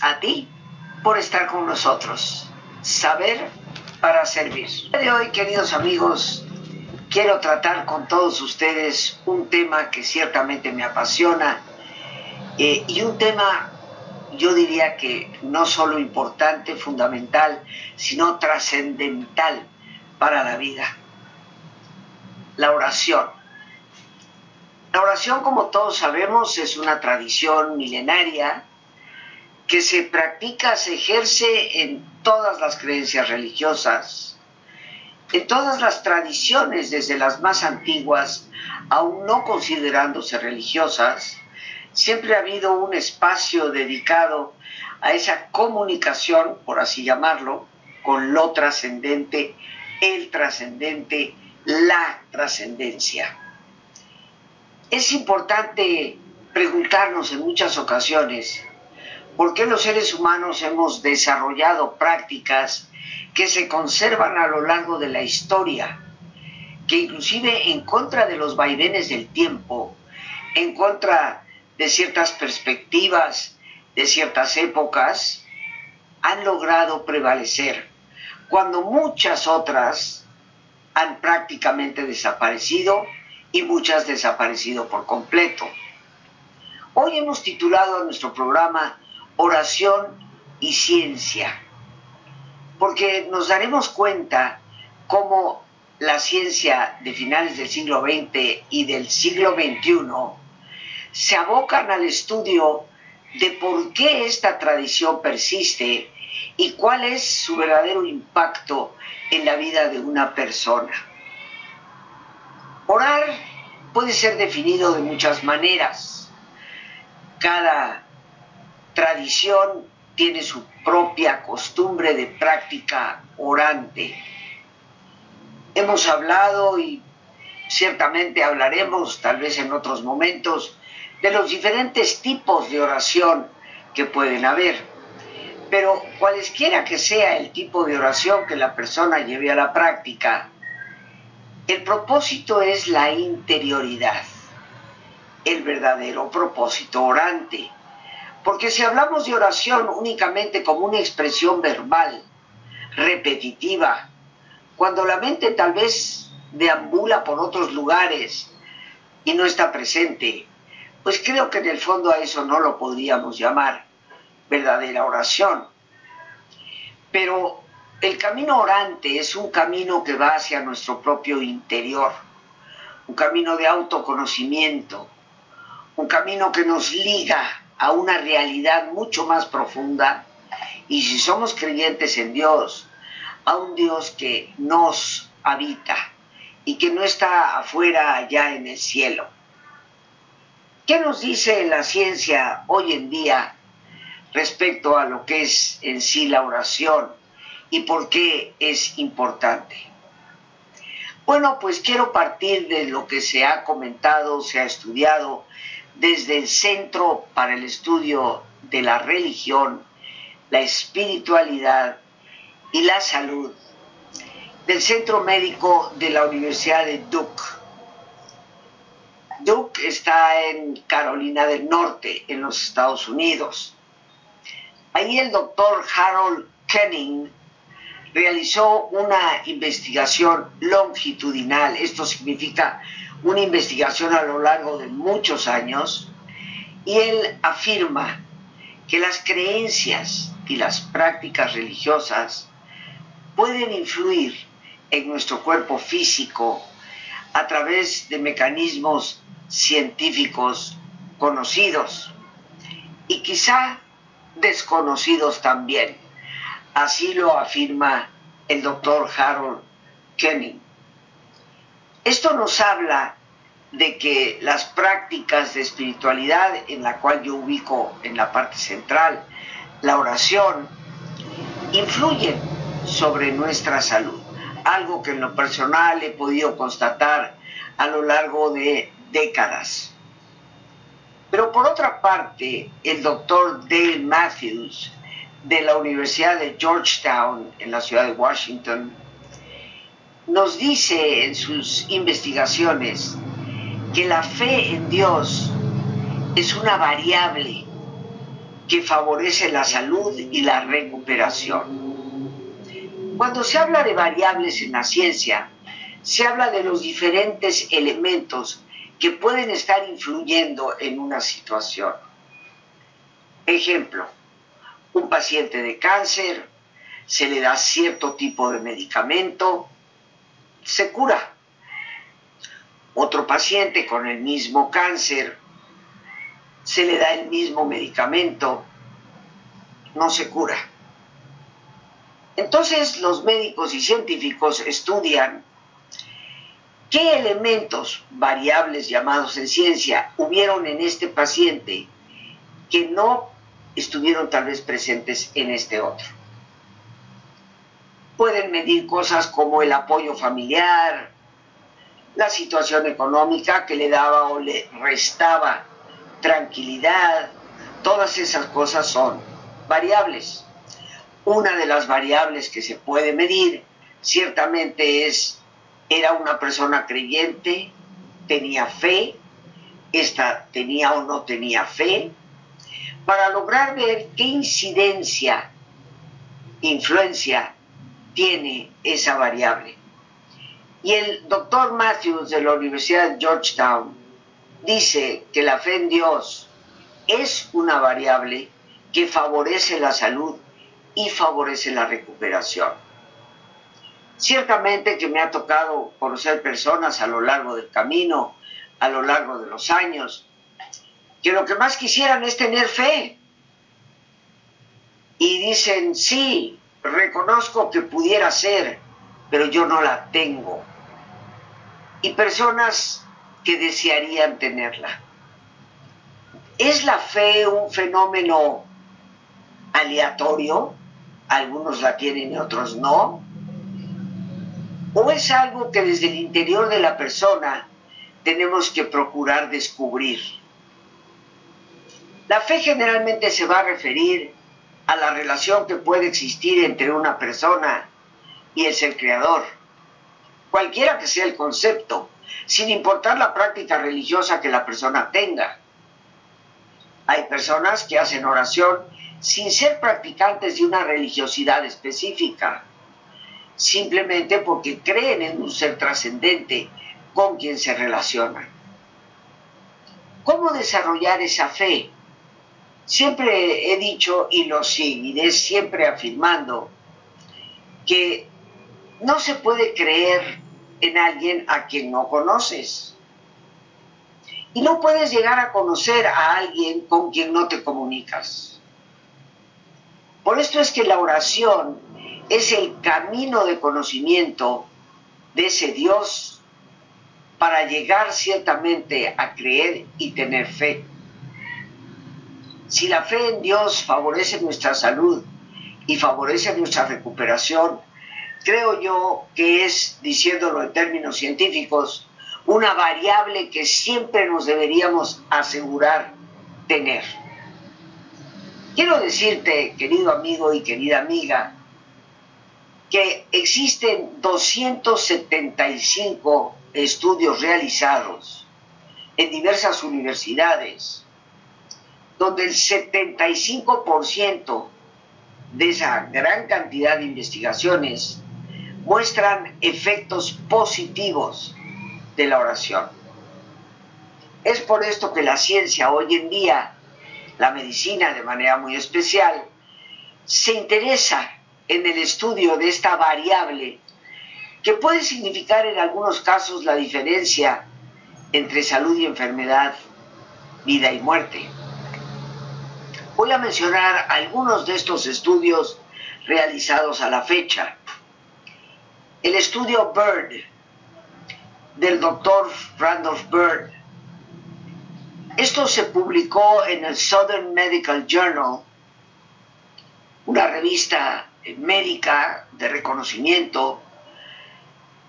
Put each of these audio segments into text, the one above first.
A ti por estar con nosotros. Saber para servir. De hoy, queridos amigos, quiero tratar con todos ustedes un tema que ciertamente me apasiona eh, y un tema, yo diría que no solo importante, fundamental, sino trascendental para la vida. La oración. La oración, como todos sabemos, es una tradición milenaria que se practica, se ejerce en todas las creencias religiosas, en todas las tradiciones, desde las más antiguas, aún no considerándose religiosas, siempre ha habido un espacio dedicado a esa comunicación, por así llamarlo, con lo trascendente, el trascendente, la trascendencia. Es importante preguntarnos en muchas ocasiones, ¿Por qué los seres humanos hemos desarrollado prácticas que se conservan a lo largo de la historia, que inclusive en contra de los vaivenes del tiempo, en contra de ciertas perspectivas, de ciertas épocas, han logrado prevalecer, cuando muchas otras han prácticamente desaparecido y muchas desaparecido por completo. Hoy hemos titulado a nuestro programa oración y ciencia, porque nos daremos cuenta cómo la ciencia de finales del siglo XX y del siglo XXI se abocan al estudio de por qué esta tradición persiste y cuál es su verdadero impacto en la vida de una persona. Orar puede ser definido de muchas maneras. Cada tradición tiene su propia costumbre de práctica orante. Hemos hablado y ciertamente hablaremos, tal vez en otros momentos, de los diferentes tipos de oración que pueden haber. Pero cualesquiera que sea el tipo de oración que la persona lleve a la práctica, el propósito es la interioridad, el verdadero propósito orante. Porque si hablamos de oración únicamente como una expresión verbal, repetitiva, cuando la mente tal vez deambula por otros lugares y no está presente, pues creo que en el fondo a eso no lo podríamos llamar verdadera oración. Pero el camino orante es un camino que va hacia nuestro propio interior, un camino de autoconocimiento, un camino que nos liga a una realidad mucho más profunda y si somos creyentes en Dios, a un Dios que nos habita y que no está afuera allá en el cielo. ¿Qué nos dice la ciencia hoy en día respecto a lo que es en sí la oración y por qué es importante? Bueno, pues quiero partir de lo que se ha comentado, se ha estudiado desde el Centro para el Estudio de la Religión, la Espiritualidad y la Salud del Centro Médico de la Universidad de Duke. Duke está en Carolina del Norte, en los Estados Unidos. Ahí el doctor Harold Kenning realizó una investigación longitudinal, esto significa una investigación a lo largo de muchos años y él afirma que las creencias y las prácticas religiosas pueden influir en nuestro cuerpo físico a través de mecanismos científicos conocidos y quizá desconocidos también. Así lo afirma el doctor Harold Kenning. Esto nos habla de que las prácticas de espiritualidad, en la cual yo ubico en la parte central la oración, influyen sobre nuestra salud. Algo que en lo personal he podido constatar a lo largo de décadas. Pero por otra parte, el doctor Dale Matthews de la Universidad de Georgetown en la ciudad de Washington nos dice en sus investigaciones que la fe en Dios es una variable que favorece la salud y la recuperación. Cuando se habla de variables en la ciencia, se habla de los diferentes elementos que pueden estar influyendo en una situación. Ejemplo, un paciente de cáncer, se le da cierto tipo de medicamento, se cura. Otro paciente con el mismo cáncer, se le da el mismo medicamento, no se cura. Entonces los médicos y científicos estudian qué elementos variables llamados en ciencia hubieron en este paciente que no estuvieron tal vez presentes en este otro. Pueden medir cosas como el apoyo familiar, la situación económica que le daba o le restaba tranquilidad, todas esas cosas son variables. Una de las variables que se puede medir ciertamente es, era una persona creyente, tenía fe, esta tenía o no tenía fe, para lograr ver qué incidencia, influencia tiene esa variable. Y el doctor Matthews de la Universidad de Georgetown dice que la fe en Dios es una variable que favorece la salud y favorece la recuperación. Ciertamente que me ha tocado conocer personas a lo largo del camino, a lo largo de los años, que lo que más quisieran es tener fe. Y dicen, sí, reconozco que pudiera ser, pero yo no la tengo. Y personas que desearían tenerla. ¿Es la fe un fenómeno aleatorio? Algunos la tienen y otros no. ¿O es algo que desde el interior de la persona tenemos que procurar descubrir? La fe generalmente se va a referir a la relación que puede existir entre una persona y el ser creador, cualquiera que sea el concepto, sin importar la práctica religiosa que la persona tenga. Hay personas que hacen oración sin ser practicantes de una religiosidad específica, simplemente porque creen en un ser trascendente con quien se relacionan. ¿Cómo desarrollar esa fe? Siempre he dicho y lo seguiré siempre afirmando que no se puede creer en alguien a quien no conoces. Y no puedes llegar a conocer a alguien con quien no te comunicas. Por esto es que la oración es el camino de conocimiento de ese Dios para llegar ciertamente a creer y tener fe. Si la fe en Dios favorece nuestra salud y favorece nuestra recuperación, creo yo que es, diciéndolo en términos científicos, una variable que siempre nos deberíamos asegurar tener. Quiero decirte, querido amigo y querida amiga, que existen 275 estudios realizados en diversas universidades donde el 75% de esa gran cantidad de investigaciones muestran efectos positivos de la oración. Es por esto que la ciencia hoy en día, la medicina de manera muy especial, se interesa en el estudio de esta variable que puede significar en algunos casos la diferencia entre salud y enfermedad, vida y muerte. Voy a mencionar algunos de estos estudios realizados a la fecha. El estudio Bird del doctor Randolph Bird. Esto se publicó en el Southern Medical Journal, una revista médica de reconocimiento,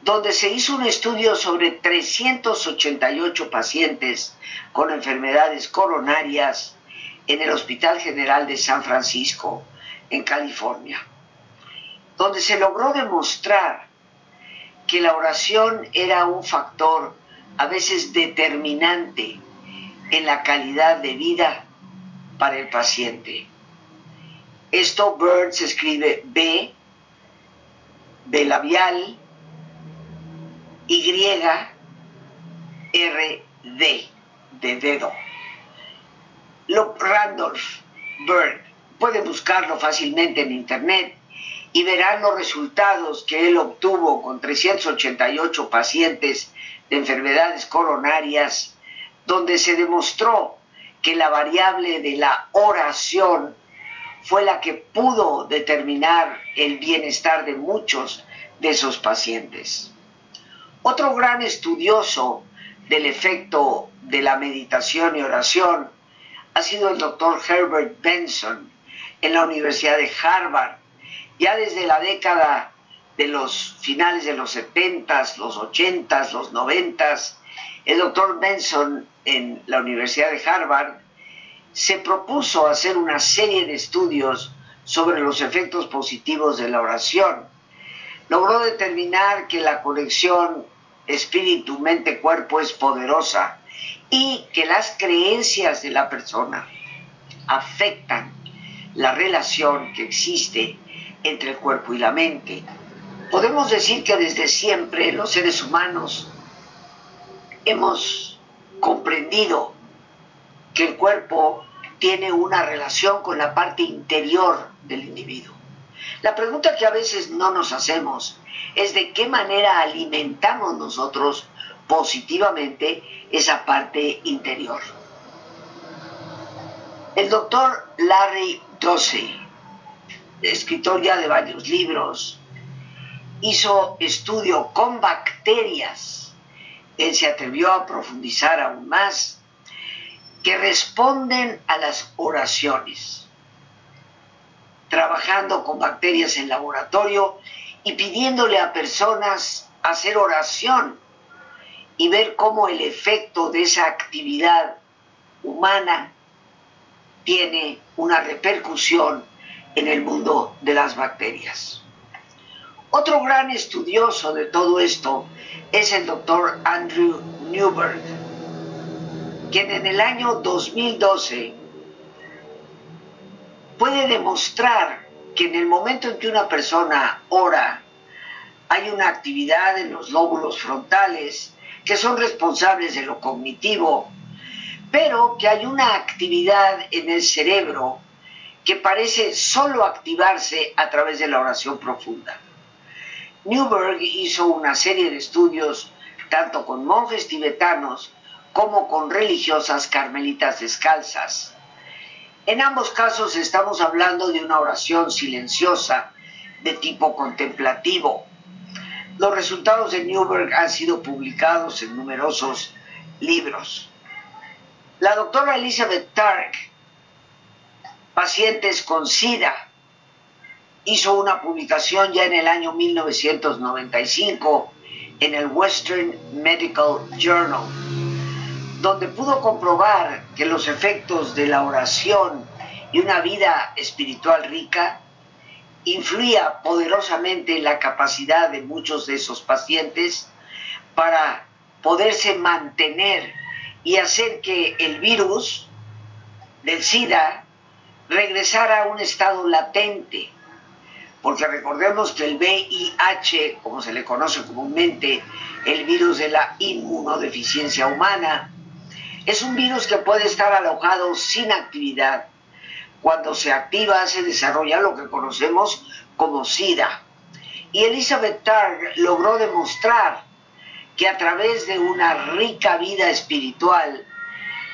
donde se hizo un estudio sobre 388 pacientes con enfermedades coronarias en el Hospital General de San Francisco, en California, donde se logró demostrar que la oración era un factor a veces determinante en la calidad de vida para el paciente. Esto Bird se escribe B, B labial, Y, R, D, de dedo. Lo Randolph Bird, puede buscarlo fácilmente en internet y verán los resultados que él obtuvo con 388 pacientes de enfermedades coronarias, donde se demostró que la variable de la oración fue la que pudo determinar el bienestar de muchos de esos pacientes. Otro gran estudioso del efecto de la meditación y oración ha sido el doctor Herbert Benson en la Universidad de Harvard, ya desde la década de los finales de los 70, los 80, los 90, el doctor Benson en la Universidad de Harvard se propuso hacer una serie de estudios sobre los efectos positivos de la oración. Logró determinar que la conexión espíritu, mente, cuerpo es poderosa y que las creencias de la persona afectan la relación que existe entre el cuerpo y la mente. Podemos decir que desde siempre los seres humanos hemos comprendido que el cuerpo tiene una relación con la parte interior del individuo. La pregunta que a veces no nos hacemos es de qué manera alimentamos nosotros positivamente esa parte interior. El doctor Larry Dossey, escritor ya de varios libros, hizo estudio con bacterias. Él se atrevió a profundizar aún más, que responden a las oraciones, trabajando con bacterias en laboratorio y pidiéndole a personas hacer oración y ver cómo el efecto de esa actividad humana tiene una repercusión en el mundo de las bacterias. Otro gran estudioso de todo esto es el doctor Andrew Newberg, quien en el año 2012 puede demostrar que en el momento en que una persona ora, hay una actividad en los lóbulos frontales que son responsables de lo cognitivo, pero que hay una actividad en el cerebro que parece solo activarse a través de la oración profunda. Newberg hizo una serie de estudios tanto con monjes tibetanos como con religiosas carmelitas descalzas. En ambos casos estamos hablando de una oración silenciosa de tipo contemplativo, los resultados de Newberg han sido publicados en numerosos libros. La doctora Elizabeth Tark, pacientes con SIDA, hizo una publicación ya en el año 1995 en el Western Medical Journal, donde pudo comprobar que los efectos de la oración y una vida espiritual rica influía poderosamente en la capacidad de muchos de esos pacientes para poderse mantener y hacer que el virus del SIDA regresara a un estado latente. Porque recordemos que el VIH, como se le conoce comúnmente, el virus de la inmunodeficiencia humana, es un virus que puede estar alojado sin actividad cuando se activa se desarrolla lo que conocemos como SIDA. Y Elizabeth Targ logró demostrar que a través de una rica vida espiritual,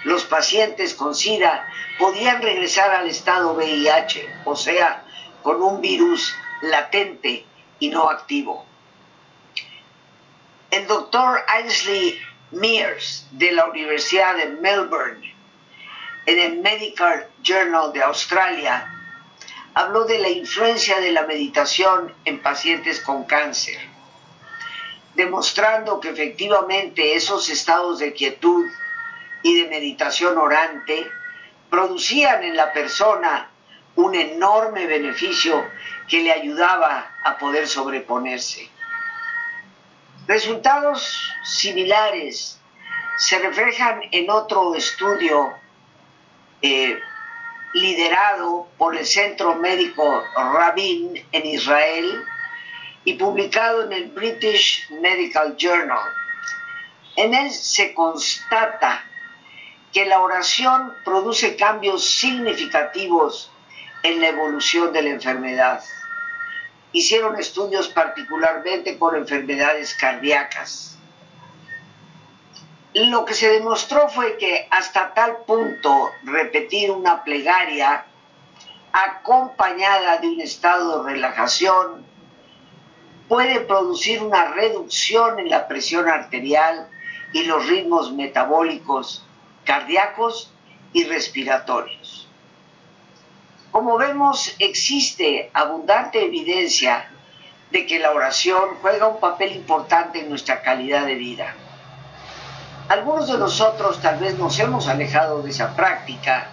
los pacientes con SIDA podían regresar al estado VIH, o sea, con un virus latente y no activo. El doctor Ainsley Mears de la Universidad de Melbourne en el Medical Journal de Australia, habló de la influencia de la meditación en pacientes con cáncer, demostrando que efectivamente esos estados de quietud y de meditación orante producían en la persona un enorme beneficio que le ayudaba a poder sobreponerse. Resultados similares se reflejan en otro estudio eh, liderado por el Centro Médico Rabin en Israel y publicado en el British Medical Journal. En él se constata que la oración produce cambios significativos en la evolución de la enfermedad. Hicieron estudios particularmente con enfermedades cardíacas. Lo que se demostró fue que hasta tal punto repetir una plegaria acompañada de un estado de relajación puede producir una reducción en la presión arterial y los ritmos metabólicos cardíacos y respiratorios. Como vemos, existe abundante evidencia de que la oración juega un papel importante en nuestra calidad de vida. Algunos de nosotros tal vez nos hemos alejado de esa práctica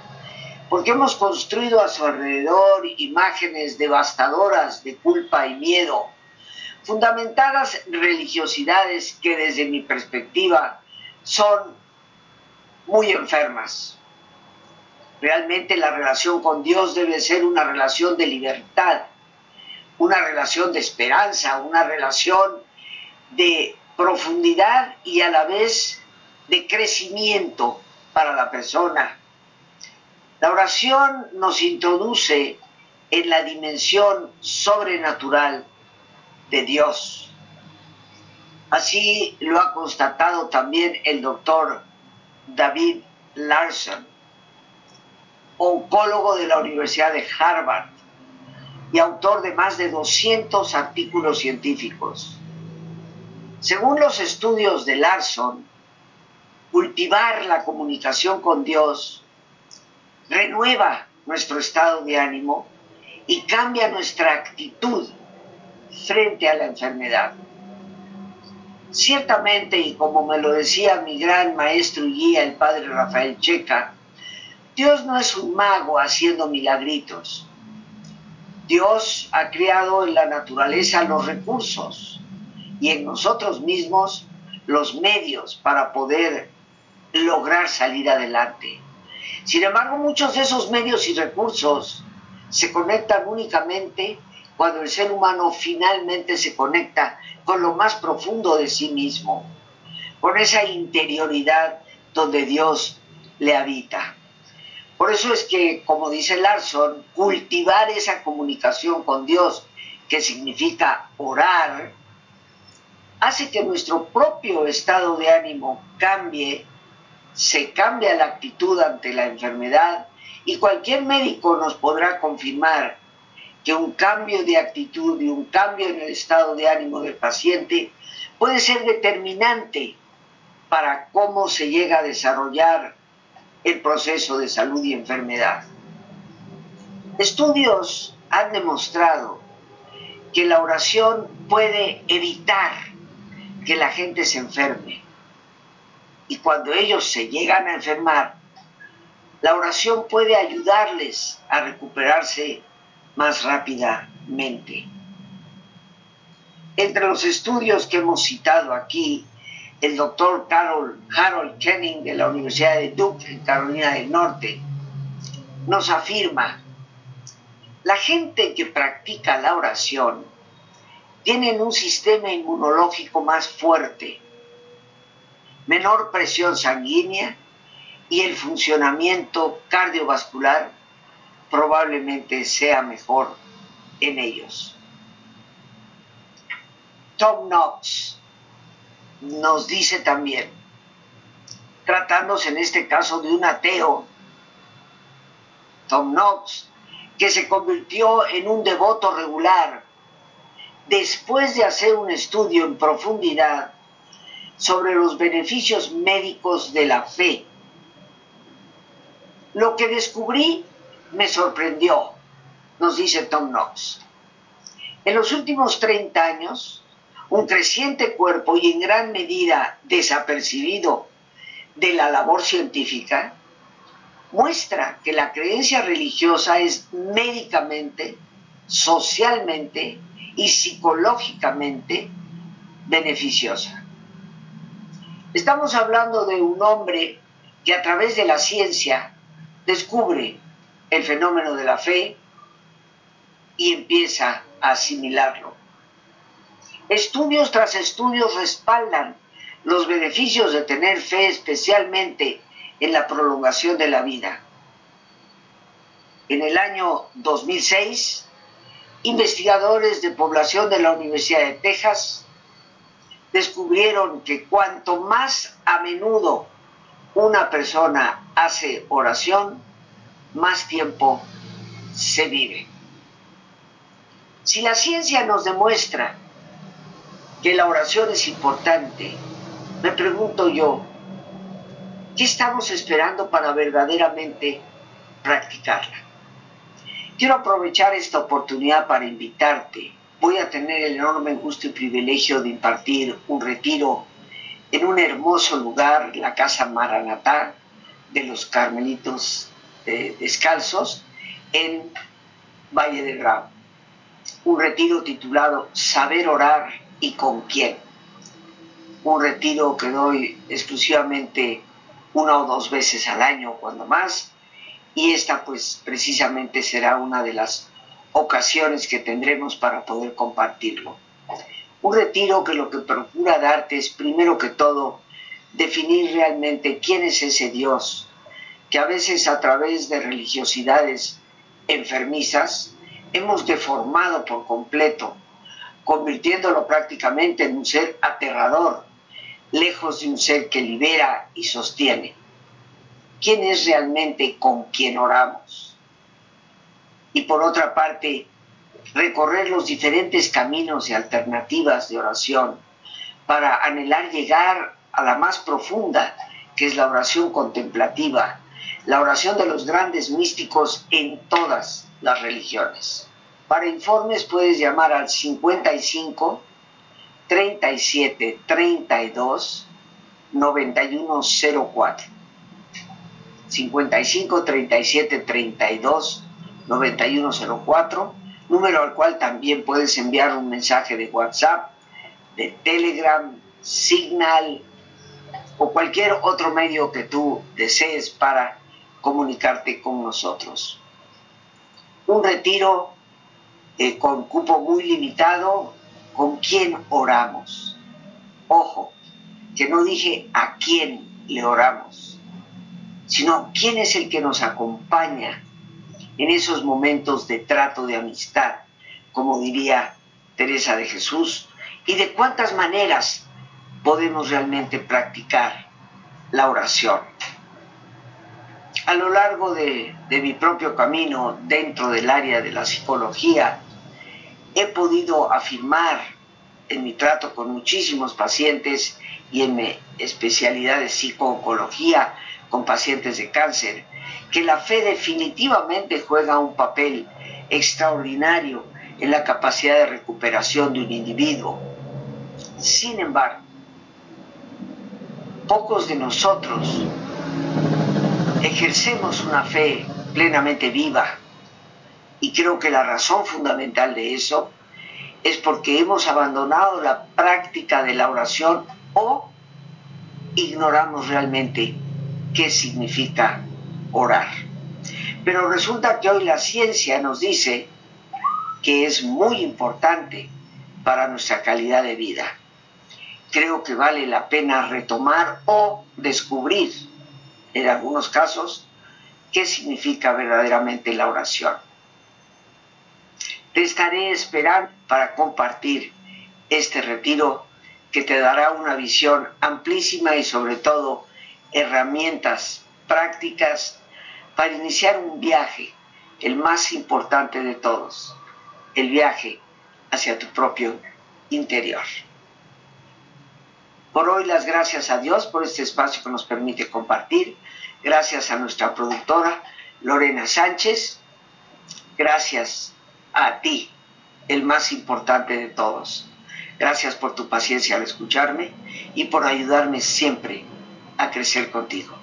porque hemos construido a su alrededor imágenes devastadoras de culpa y miedo fundamentadas religiosidades que desde mi perspectiva son muy enfermas. Realmente la relación con Dios debe ser una relación de libertad, una relación de esperanza, una relación de profundidad y a la vez de crecimiento para la persona. La oración nos introduce en la dimensión sobrenatural de Dios. Así lo ha constatado también el doctor David Larson, oncólogo de la Universidad de Harvard y autor de más de 200 artículos científicos. Según los estudios de Larson, cultivar la comunicación con Dios renueva nuestro estado de ánimo y cambia nuestra actitud frente a la enfermedad. Ciertamente, y como me lo decía mi gran maestro y guía, el padre Rafael Checa, Dios no es un mago haciendo milagritos. Dios ha creado en la naturaleza los recursos y en nosotros mismos los medios para poder lograr salir adelante. Sin embargo, muchos de esos medios y recursos se conectan únicamente cuando el ser humano finalmente se conecta con lo más profundo de sí mismo, con esa interioridad donde Dios le habita. Por eso es que, como dice Larson, cultivar esa comunicación con Dios, que significa orar, hace que nuestro propio estado de ánimo cambie, se cambia la actitud ante la enfermedad y cualquier médico nos podrá confirmar que un cambio de actitud y un cambio en el estado de ánimo del paciente puede ser determinante para cómo se llega a desarrollar el proceso de salud y enfermedad. Estudios han demostrado que la oración puede evitar que la gente se enferme. Y cuando ellos se llegan a enfermar, la oración puede ayudarles a recuperarse más rápidamente. Entre los estudios que hemos citado aquí, el doctor Carol, Harold Kenning de la Universidad de Duke en Carolina del Norte nos afirma, la gente que practica la oración tiene un sistema inmunológico más fuerte, menor presión sanguínea y el funcionamiento cardiovascular probablemente sea mejor en ellos. Tom Knox nos dice también, tratándose en este caso de un ateo, Tom Knox, que se convirtió en un devoto regular después de hacer un estudio en profundidad sobre los beneficios médicos de la fe. Lo que descubrí me sorprendió, nos dice Tom Knox. En los últimos 30 años, un creciente cuerpo y en gran medida desapercibido de la labor científica, muestra que la creencia religiosa es médicamente, socialmente y psicológicamente beneficiosa. Estamos hablando de un hombre que a través de la ciencia descubre el fenómeno de la fe y empieza a asimilarlo. Estudios tras estudios respaldan los beneficios de tener fe, especialmente en la prolongación de la vida. En el año 2006, investigadores de población de la Universidad de Texas descubrieron que cuanto más a menudo una persona hace oración, más tiempo se vive. Si la ciencia nos demuestra que la oración es importante, me pregunto yo, ¿qué estamos esperando para verdaderamente practicarla? Quiero aprovechar esta oportunidad para invitarte voy a tener el enorme gusto y privilegio de impartir un retiro en un hermoso lugar, la Casa Maranatá de los Carmelitos eh, Descalzos, en Valle de Bravo. Un retiro titulado Saber orar y con quién. Un retiro que doy exclusivamente una o dos veces al año, cuando más, y esta pues precisamente será una de las ocasiones que tendremos para poder compartirlo. Un retiro que lo que procura darte es, primero que todo, definir realmente quién es ese Dios, que a veces a través de religiosidades enfermizas hemos deformado por completo, convirtiéndolo prácticamente en un ser aterrador, lejos de un ser que libera y sostiene. ¿Quién es realmente con quien oramos? Y por otra parte, recorrer los diferentes caminos y alternativas de oración para anhelar llegar a la más profunda, que es la oración contemplativa, la oración de los grandes místicos en todas las religiones. Para informes puedes llamar al 55 37 32 9104. 55 37 32 9104, número al cual también puedes enviar un mensaje de WhatsApp, de Telegram, Signal o cualquier otro medio que tú desees para comunicarte con nosotros. Un retiro eh, con cupo muy limitado, ¿con quién oramos? Ojo, que no dije a quién le oramos, sino quién es el que nos acompaña en esos momentos de trato de amistad, como diría Teresa de Jesús, y de cuántas maneras podemos realmente practicar la oración. A lo largo de, mi propio camino dentro del área de la psicología, he podido afirmar en mi trato con muchísimos pacientes y en mi especialidad de psicooncología con pacientes de cáncer, que la fe definitivamente juega un papel extraordinario en la capacidad de recuperación de un individuo. Sin embargo, pocos de nosotros ejercemos una fe plenamente viva y creo que la razón fundamental de eso es porque hemos abandonado la práctica de la oración o ignoramos realmente qué significa orar. Pero resulta que hoy la ciencia nos dice que es muy importante para nuestra calidad de vida. Creo que vale la pena retomar o descubrir, en algunos casos, qué significa verdaderamente la oración. Te estaré esperando para compartir este retiro que te dará una visión amplísima y sobre todo herramientas prácticas para iniciar un viaje, el más importante de todos, el viaje hacia tu propio interior. Por hoy las gracias a Dios por este espacio que nos permite compartir. Gracias a nuestra productora Lorena Sánchez. Gracias a ti, el más importante de todos. Gracias por tu paciencia al escucharme y por ayudarme siempre a crecer contigo.